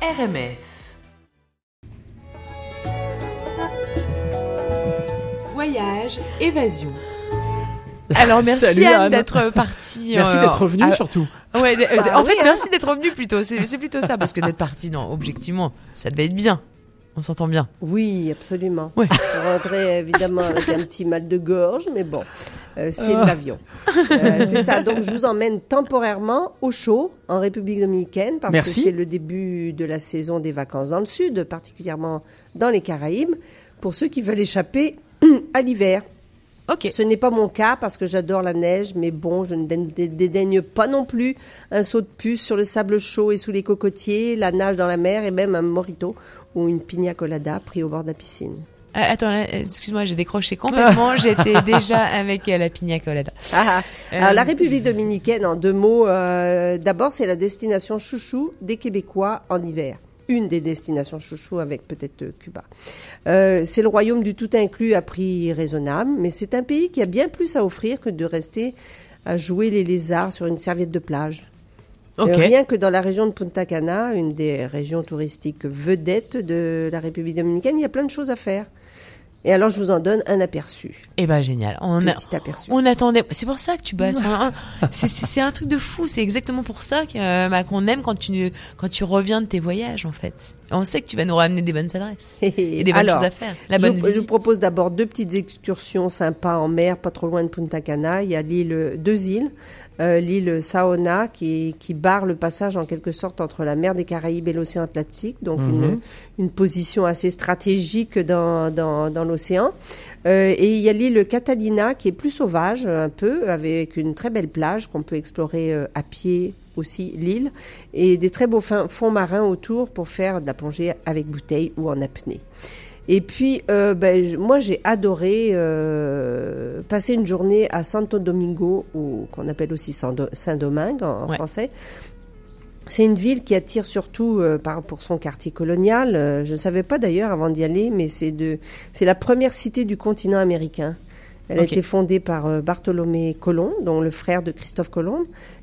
RMF. Voyage, évasion. Alors merci Salut, Anne, Anne. d'être partie. Merci euh, d'être revenu ah, surtout. Ouais, euh, Bah en oui, fait, hein. merci d'être revenu plutôt. C'est c'est plutôt ça, parce que d'être parti, non, objectivement, ça devait être bien. On s'entend bien. Oui, absolument. Ouais. Je rentrais évidemment avec un petit mal de gorge, mais bon, euh, c'est l'avion. Euh, c'est ça. Donc, je vous emmène temporairement au chaud en République dominicaine parce Merci. que c'est le début de la saison des vacances dans le sud, particulièrement dans les Caraïbes, pour ceux qui veulent échapper à l'hiver. Ce n'est pas mon cas parce que j'adore la neige, mais bon, je ne dé- dé- dédaigne pas non plus un saut de puce sur le sable chaud et sous les cocotiers, la nage dans la mer et même un morito ou une pina colada pris au bord de la piscine. Euh, attends, euh, excuse-moi, j'ai décroché complètement. J'étais déjà avec euh, la pina colada. Ah, ah. Euh, la République dominicaine, en deux mots, d'abord, c'est la destination chouchou des Québécois en hiver. Une des destinations chouchou avec peut-être Cuba. Euh, c'est le royaume du tout inclus à prix raisonnable, mais c'est un pays qui a bien plus à offrir que de rester à jouer les lézards sur une serviette de plage. Euh, rien que dans la région de Punta Cana, une des régions touristiques vedettes de la République dominicaine, il y a plein de choses à faire. Et alors, je vous en donne un aperçu. Eh ben génial. On a, Petit aperçu. on attendait. C'est pour ça que tu bosses. Enfin, c'est- un truc de fou. C'est exactement pour ça euh, bah, qu'on aime quand tu quand tu reviens de tes voyages en fait. On sait que tu vas nous ramener des bonnes adresses et des bonnes Alors, choses à faire. La je, bonne vous- je vous propose d'abord deux petites excursions sympas en mer, pas trop loin de Punta Cana. Il y a l'île, deux îles, Euh, l'île Saona qui, qui barre le passage en quelque sorte entre la mer des Caraïbes et l'océan Atlantique, donc une, une position assez stratégique dans, dans, dans l'océan. Euh, et il y a l'île Catalina qui est plus sauvage un peu, avec une très belle plage qu'on peut explorer euh, à pied aussi l'île et des très beaux fonds marins autour pour faire de la plongée avec bouteille ou en apnée. Et puis, euh, ben, je- moi, j'ai adoré euh, passer une journée à Santo Domingo, ou qu'on appelle aussi Saint-Domingue en, en Ouais. français. C'est une ville qui attire surtout euh, par, pour son quartier colonial. Je ne savais pas d'ailleurs avant d'y aller, mais c'est la première cité du continent américain. Elle a été fondée par Bartholomé Colomb, dont le frère de Christophe Colomb,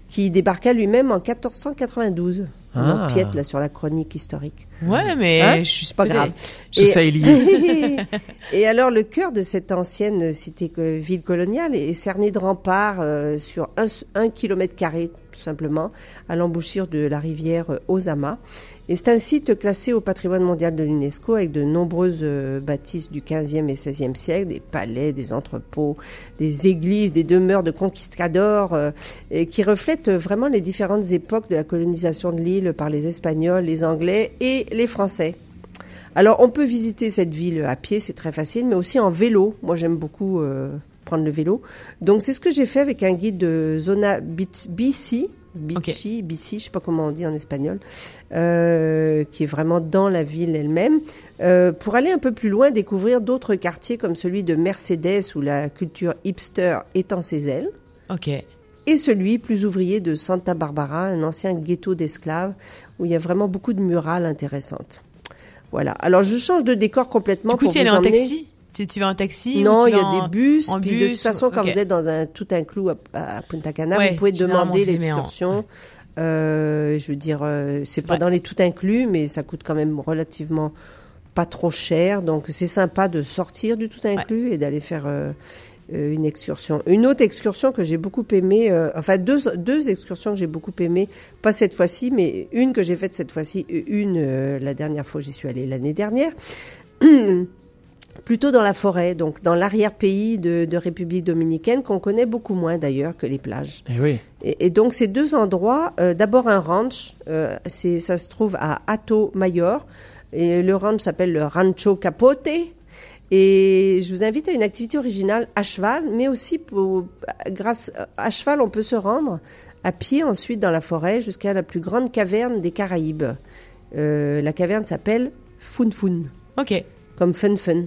qui débarqua lui-même en 1492. On Ah. empiète là sur la chronique historique. Ouais, mais Hein je suis C'est pas grave. Tout Et- ça est lié. et alors, le cœur de cette ancienne cité ville coloniale est cerné de remparts euh, sur un, un kilomètre carré, tout simplement, à l'embouchure de la rivière euh, Ozama. Et c'est un site classé au patrimoine mondial de l'UNESCO avec de nombreuses euh, bâtisses du 15e et 16e siècle, des palais, des entrepôts, des églises, des demeures de conquistadors, euh, et qui reflètent vraiment les différentes époques de la colonisation de l'île par les Espagnols, les Anglais et les Français. Alors, on peut visiter cette ville à pied, c'est très facile, mais aussi en vélo. Moi, j'aime beaucoup prendre le vélo. Donc, c'est ce que j'ai fait avec un guide de Zona BC. Bici, BC, je sais pas comment on dit en espagnol, euh, qui est vraiment dans la ville elle-même, euh, pour aller un peu plus loin, découvrir d'autres quartiers comme celui de Mercedes où la culture hipster étend ses ailes Ok. et celui plus ouvrier de Santa Barbara, un ancien ghetto d'esclaves où il y a vraiment beaucoup de murales intéressantes. Voilà. Alors je change de décor complètement Du coup, pour si vous elle est en taxi, tu, tu vas en taxi Non, il y a en- des bus. en puis de toute bus, façon, quand vous êtes dans un tout inclus à, à Punta Cana, Ouais, vous pouvez demander l'excursion. Euh, je veux dire, euh, c'est pas Ouais. dans les tout inclus, mais ça coûte quand même relativement pas trop cher. Donc c'est sympa de sortir du tout inclus et d'aller faire euh, euh, une excursion. Une autre excursion que j'ai beaucoup aimée, enfin deux, deux excursions que j'ai beaucoup aimées, pas cette fois-ci, mais une que j'ai faite cette fois-ci, une la dernière fois j'y suis allée l'année dernière. plutôt dans la forêt, donc dans l'arrière-pays de, de République dominicaine, qu'on connaît beaucoup moins d'ailleurs que les plages. Eh oui. Et, et donc ces deux endroits, euh, d'abord un ranch, euh, ça se trouve à Hato Mayor, et le ranch s'appelle le Rancho Capote. Et je vous invite à une activité originale à cheval, mais aussi pour, grâce à cheval, on peut se rendre à pied ensuite dans la forêt jusqu'à la plus grande caverne des Caraïbes. Euh, la caverne s'appelle Fun Fun, Ok. comme Fun Fun.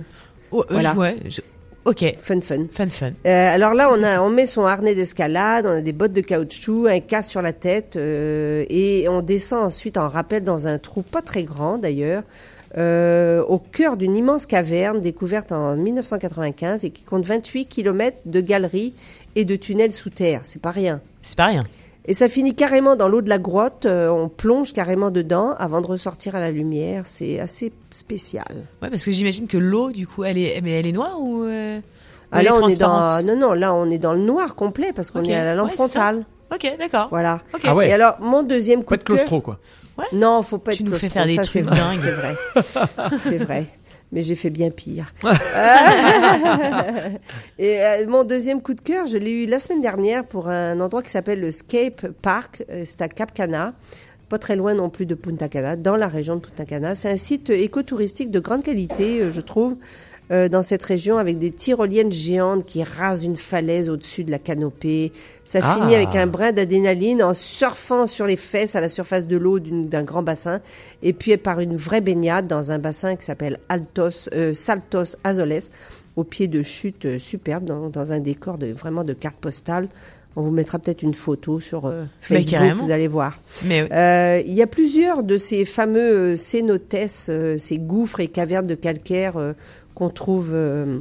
Oh, euh, Voilà. ouais, je- Ok. Fun Fun. Fun, fun. Euh, alors là, on, a, on met son harnais d'escalade, on a des bottes de caoutchouc, un casque sur la tête, euh, et on descend ensuite en rappel dans un trou pas très grand d'ailleurs, euh, au cœur d'une immense caverne découverte en 1995 et qui compte 28 km de galeries et de tunnels sous terre. C'est pas rien. C'est pas rien. Et ça finit carrément dans l'eau de la grotte. euh, on plonge carrément dedans avant de ressortir à la lumière. C'est assez spécial. Ouais, parce que j'imagine que l'eau, du coup, elle est, mais elle est noire ou euh, ou Ah, elle là, est on est dans, transparente? non, non, là, on est dans le noir complet parce qu'on est à la lampe Ouais, frontale. Ok, d'accord. Voilà. Ok. Ah ouais. Et alors, mon deuxième coup Pas de de cœur. claustro, quoi. Non, faut pas Tu être nous fais claustro, faire des ça, trucs c'est vrai, dingues. C'est vrai. c'est vrai. Mais j'ai fait bien pire. Et euh, mon deuxième coup de cœur, je l'ai eu la semaine dernière pour un endroit qui s'appelle le Scape Park. Euh, C'est à Cap Cana, pas très loin non plus de Punta Cana, dans la région de Punta Cana. C'est un site écotouristique de grande qualité, euh, je trouve, euh, dans cette région, avec des tyroliennes géantes qui rasent une falaise au-dessus de la canopée. Ça Ah. finit avec un brin d'adrénaline en surfant sur les fesses à la surface de l'eau d'un grand bassin, et puis par une vraie baignade dans un bassin qui s'appelle Altos, euh, Saltos Azoles, au pied de chute euh, superbe, dans, dans un décor de, vraiment de carte postale. On vous mettra peut-être une photo sur euh, Mais Facebook, vous allez voir. Mais oui. Euh, il y a plusieurs de ces fameux euh, cénotes, euh, ces gouffres et cavernes de calcaire euh, qu'on trouve euh,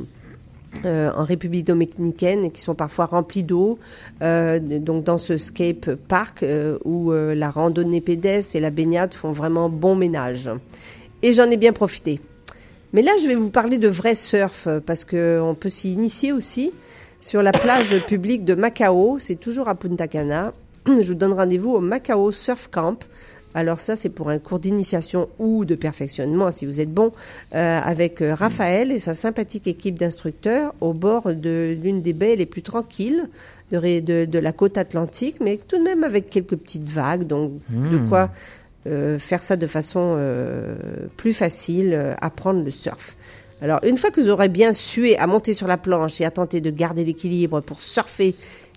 euh, en République dominicaine et qui sont parfois remplis d'eau. Euh, donc dans ce scape park où la randonnée pédestre et la baignade font vraiment bon ménage. Et j'en ai bien profité. Mais là, je vais vous parler de vrai surf parce que on peut s'y initier aussi sur la plage publique de Macao. C'est toujours à Punta Cana. Je vous donne rendez-vous au Macao Surf Camp. Alors ça, c'est pour un cours d'initiation ou de perfectionnement, si vous êtes bon, euh, avec euh, Raphaël et sa sympathique équipe d'instructeurs au bord de l'une des baies les plus tranquilles de, ré- de, de la côte atlantique, mais tout de même avec quelques petites vagues, donc de quoi euh, faire ça de façon euh, plus facile, apprendre le surf. Alors, une fois que vous aurez bien sué à monter sur la planche et à tenter de garder l'équilibre pour surfer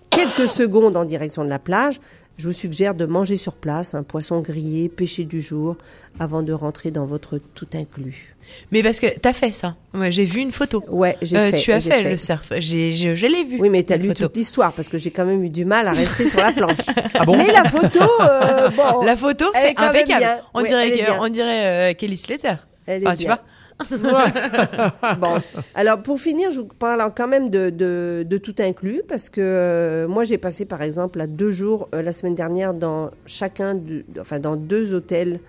quelques secondes en direction de la plage, je vous suggère de manger sur place un poisson grillé, pêché du jour, avant de rentrer dans votre tout inclus. Mais parce que t'as fait ça. Moi, j'ai vu une photo. Ouais, j'ai Euh, fait. tu as fait, le surf. J'ai, je, je l'ai vu. Oui, mais t'as lu photo. toute l'histoire parce que j'ai quand même eu du mal à rester sur la planche. Ah bon Mais la photo, euh, bon, La photo, Elle est impeccable. bien. On Ouais, dirait, bien. on dirait euh, Kelly Slater. elle est Ah, tu bien. vois Bon, alors pour finir, je vous parle quand même de, de, de tout inclus parce que euh, moi j'ai passé par exemple à deux jours euh, la semaine dernière dans chacun, de, enfin dans deux hôtels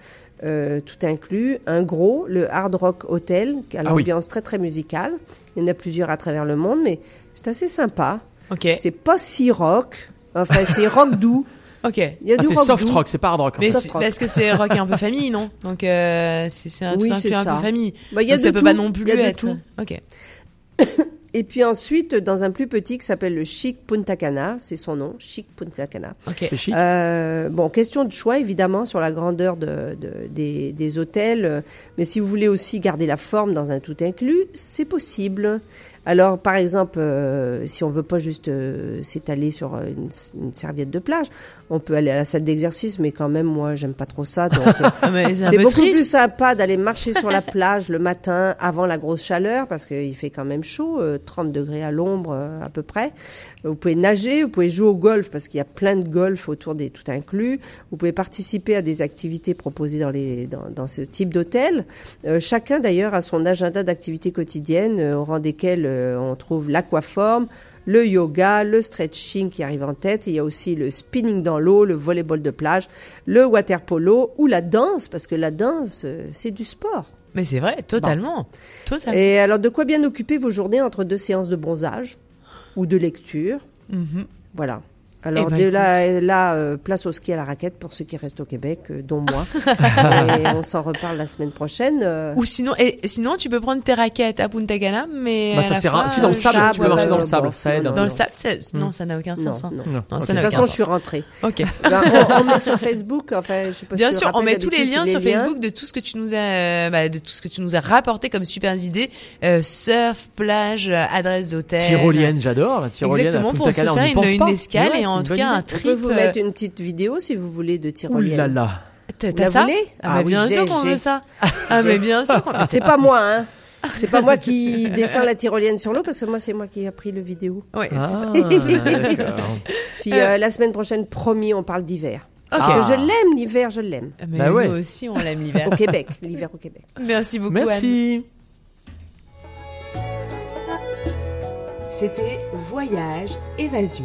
euh, tout inclus. Un gros, le Hard Rock Hotel, qui a Ah oui. l'ambiance très très musicale. Il y en a plusieurs à travers le monde, mais c'est assez sympa. Ok. C'est pas si rock, enfin c'est rock doux. Ok. Il y a Ah, du c'est rock soft doux. rock, c'est pas hard rock. en Mais c'est- rock. parce que c'est rock et un peu famille, non? Donc euh, c'est, c'est un, Oui, tout c'est inclus un ça. peu famille. Bah, il y a Donc ça de peut tout. pas non plus Il y a de être. tout. Ok. Et puis ensuite, dans un plus petit qui s'appelle le Chic Punta Cana, c'est son nom, Chic Punta Cana. Ok. C'est chic? Euh, bon, question de choix évidemment sur la grandeur de, de- des, des hôtels, euh, mais si vous voulez aussi garder la forme dans un tout inclus, c'est possible. Alors, par exemple, euh, si on veut pas juste euh, s'étaler sur euh, une, une serviette de plage, on peut aller à la salle d'exercice, mais quand même, moi, j'aime pas trop ça. Donc, Ah, c'est beaucoup triste. plus sympa d'aller marcher sur la plage le matin avant la grosse chaleur parce qu'il fait quand même chaud, euh, 30 degrés à l'ombre à peu près. Vous pouvez nager, vous pouvez jouer au golf parce qu'il y a plein de golf autour des tout inclus. Vous pouvez participer à des activités proposées dans, les, dans, dans ce type d'hôtel. Euh, chacun d'ailleurs a son agenda d'activités quotidiennes au rang desquelles euh, on trouve l'aquaforme, le yoga, le stretching qui arrive en tête. Il y a aussi le spinning dans l'eau, le volleyball de plage, le water polo ou la danse, parce que la danse, euh, c'est du sport. Mais c'est vrai, totalement. Totalement. Et alors, de quoi bien occuper vos journées entre deux séances de bronzage ou de lecture? Mhm. Voilà. Alors, Eh ben, de là, là euh, place au ski à la raquette pour ceux qui restent au Québec, euh, dont moi. et on s'en reparle la semaine prochaine. euh. Ou sinon, et sinon, tu peux prendre tes raquettes à Punta Cana, mais. Bah, ça sert à- si, dans le euh, sable, sable, tu peux marcher dans le sable, bon, ça aide. Dans non. le sable, c'est- non, ça n'a aucun Non, sens. hein. non. Non, Non, ok. ça De toute façon, je suis rentrée. Ok. Ben, on, on met sur Facebook, enfin, je sais pas si Bien sûr, on met tous les liens sur. Facebook de tout ce que tu nous as, euh, bah, de tout ce que tu nous as rapporté comme super idées, euh, surf, plage, euh, adresse d'hôtel. Tyrolienne, j'adore la tyrolienne. Exactement pour se faire une, escale et en tout cas un idée. On trip. peut vous euh, mettre une petite vidéo si vous voulez de Ouh tyrolienne. là là. T'as t'as la ça Ah, Ah oui, bien sûr qu'on veut ça. Ah mais bien sûr. qu'on- C'est pas moi, hein. C'est pas moi qui descends la tyrolienne sur l'eau parce que moi c'est moi qui ai pris le vidéo. Ouais, c'est Ah, ça. d'accord. Puis euh, la semaine prochaine, promis, on parle d'hiver. Ok. Parce Ah. que je l'aime l'hiver, je l'aime. Mais Bah ouais. nous aussi on l'aime l'hiver. Au Québec, l'hiver au Québec. Merci beaucoup. Anne. Merci. C'était Voyage Évasion.